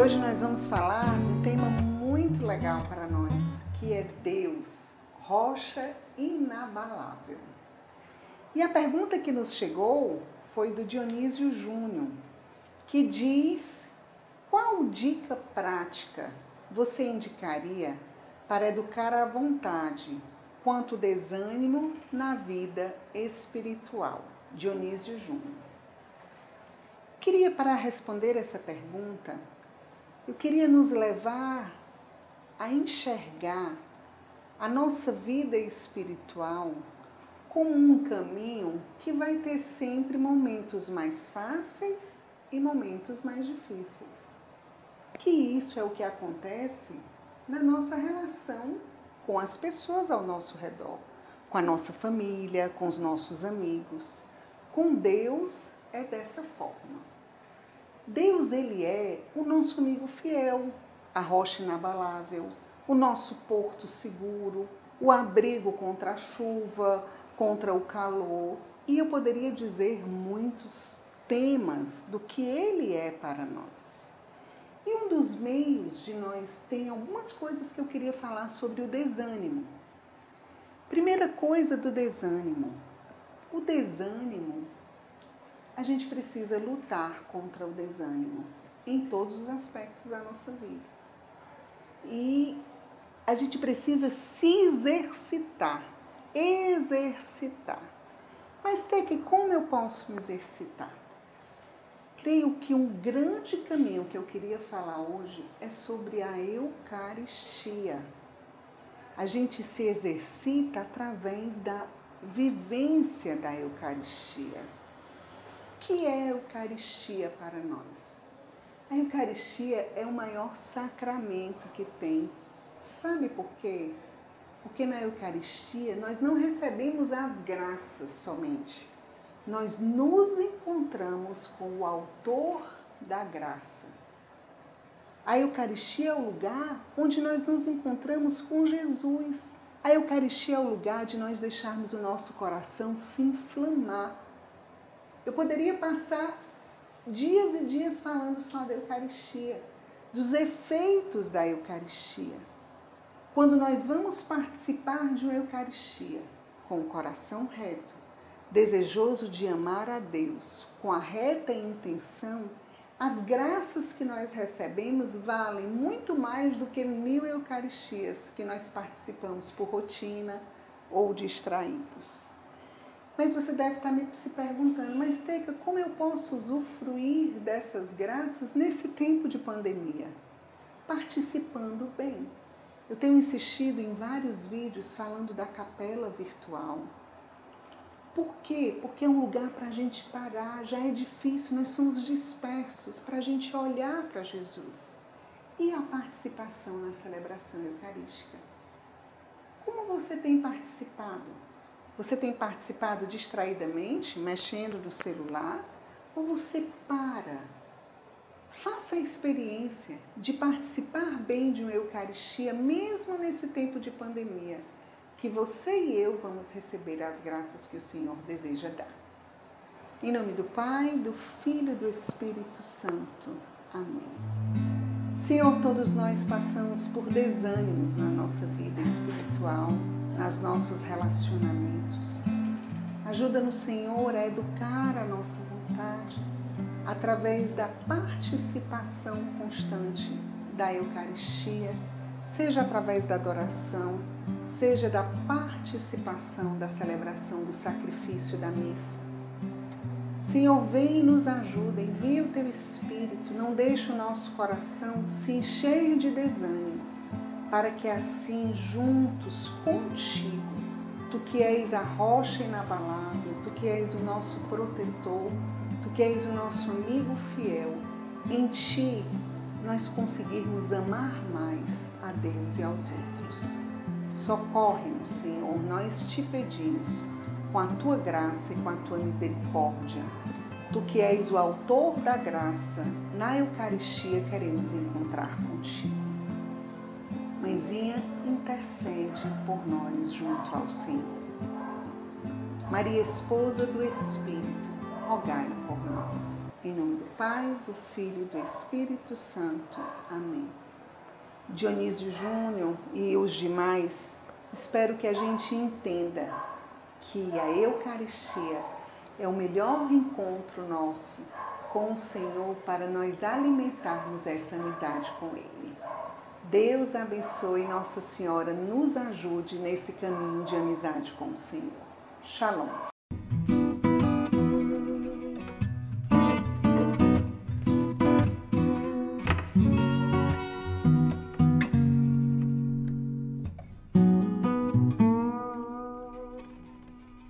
hoje nós vamos falar de um tema muito legal para nós, que é Deus, rocha inabalável. E a pergunta que nos chegou foi do Dionísio Júnior, que diz: qual dica prática você indicaria para educar a vontade quanto desânimo na vida espiritual? Dionísio Júnior. Queria, para responder essa pergunta, eu queria nos levar a enxergar a nossa vida espiritual como um caminho que vai ter sempre momentos mais fáceis e momentos mais difíceis. Que isso é o que acontece na nossa relação com as pessoas ao nosso redor, com a nossa família, com os nossos amigos. Com Deus é dessa forma. Deus, ele é o nosso amigo fiel, a rocha inabalável, o nosso porto seguro, o abrigo contra a chuva, contra o calor. E eu poderia dizer muitos temas do que ele é para nós. E um dos meios de nós tem algumas coisas que eu queria falar sobre o desânimo. Primeira coisa do desânimo. O desânimo a gente precisa lutar contra o desânimo em todos os aspectos da nossa vida. E a gente precisa se exercitar, exercitar. Mas tem que como eu posso me exercitar? Creio que um grande caminho que eu queria falar hoje é sobre a Eucaristia. A gente se exercita através da vivência da Eucaristia que é Eucaristia para nós? A Eucaristia é o maior sacramento que tem. Sabe por quê? Porque na Eucaristia nós não recebemos as graças somente, nós nos encontramos com o Autor da graça. A Eucaristia é o lugar onde nós nos encontramos com Jesus. A Eucaristia é o lugar de nós deixarmos o nosso coração se inflamar eu poderia passar dias e dias falando só da Eucaristia, dos efeitos da Eucaristia. Quando nós vamos participar de uma Eucaristia com o coração reto, desejoso de amar a Deus, com a reta intenção, as graças que nós recebemos valem muito mais do que mil Eucaristias que nós participamos por rotina ou distraídos. Mas você deve estar se perguntando, mas Teca, como eu posso usufruir dessas graças nesse tempo de pandemia? Participando bem. Eu tenho insistido em vários vídeos falando da capela virtual. Por quê? Porque é um lugar para a gente parar, já é difícil, nós somos dispersos, para a gente olhar para Jesus. E a participação na celebração eucarística? Como você tem participado? Você tem participado distraidamente, mexendo no celular? Ou você para? Faça a experiência de participar bem de uma Eucaristia, mesmo nesse tempo de pandemia, que você e eu vamos receber as graças que o Senhor deseja dar. Em nome do Pai, do Filho e do Espírito Santo. Amém. Senhor, todos nós passamos por desânimos na nossa vida nos nossos relacionamentos. Ajuda-nos, Senhor, a educar a nossa vontade através da participação constante da Eucaristia, seja através da adoração, seja da participação da celebração do sacrifício da missa. Senhor, vem e nos ajuda, envia o teu Espírito, não deixe o nosso coração se encher de desânimo para que assim juntos contigo, tu que és a rocha inabalável, tu que és o nosso protetor, tu que és o nosso amigo fiel, em ti nós conseguirmos amar mais a Deus e aos outros. Socorre-nos, Senhor, nós te pedimos, com a tua graça e com a tua misericórdia. Tu que és o autor da graça, na Eucaristia queremos encontrar contigo. Mãezinha, intercede por nós junto ao Senhor. Maria, esposa do Espírito, rogai por nós. Em nome do Pai, do Filho e do Espírito Santo. Amém. Dionísio Júnior e os demais, espero que a gente entenda que a Eucaristia é o melhor encontro nosso com o Senhor para nós alimentarmos essa amizade com Ele. Deus abençoe Nossa Senhora, nos ajude nesse caminho de amizade com o Senhor. Shalom.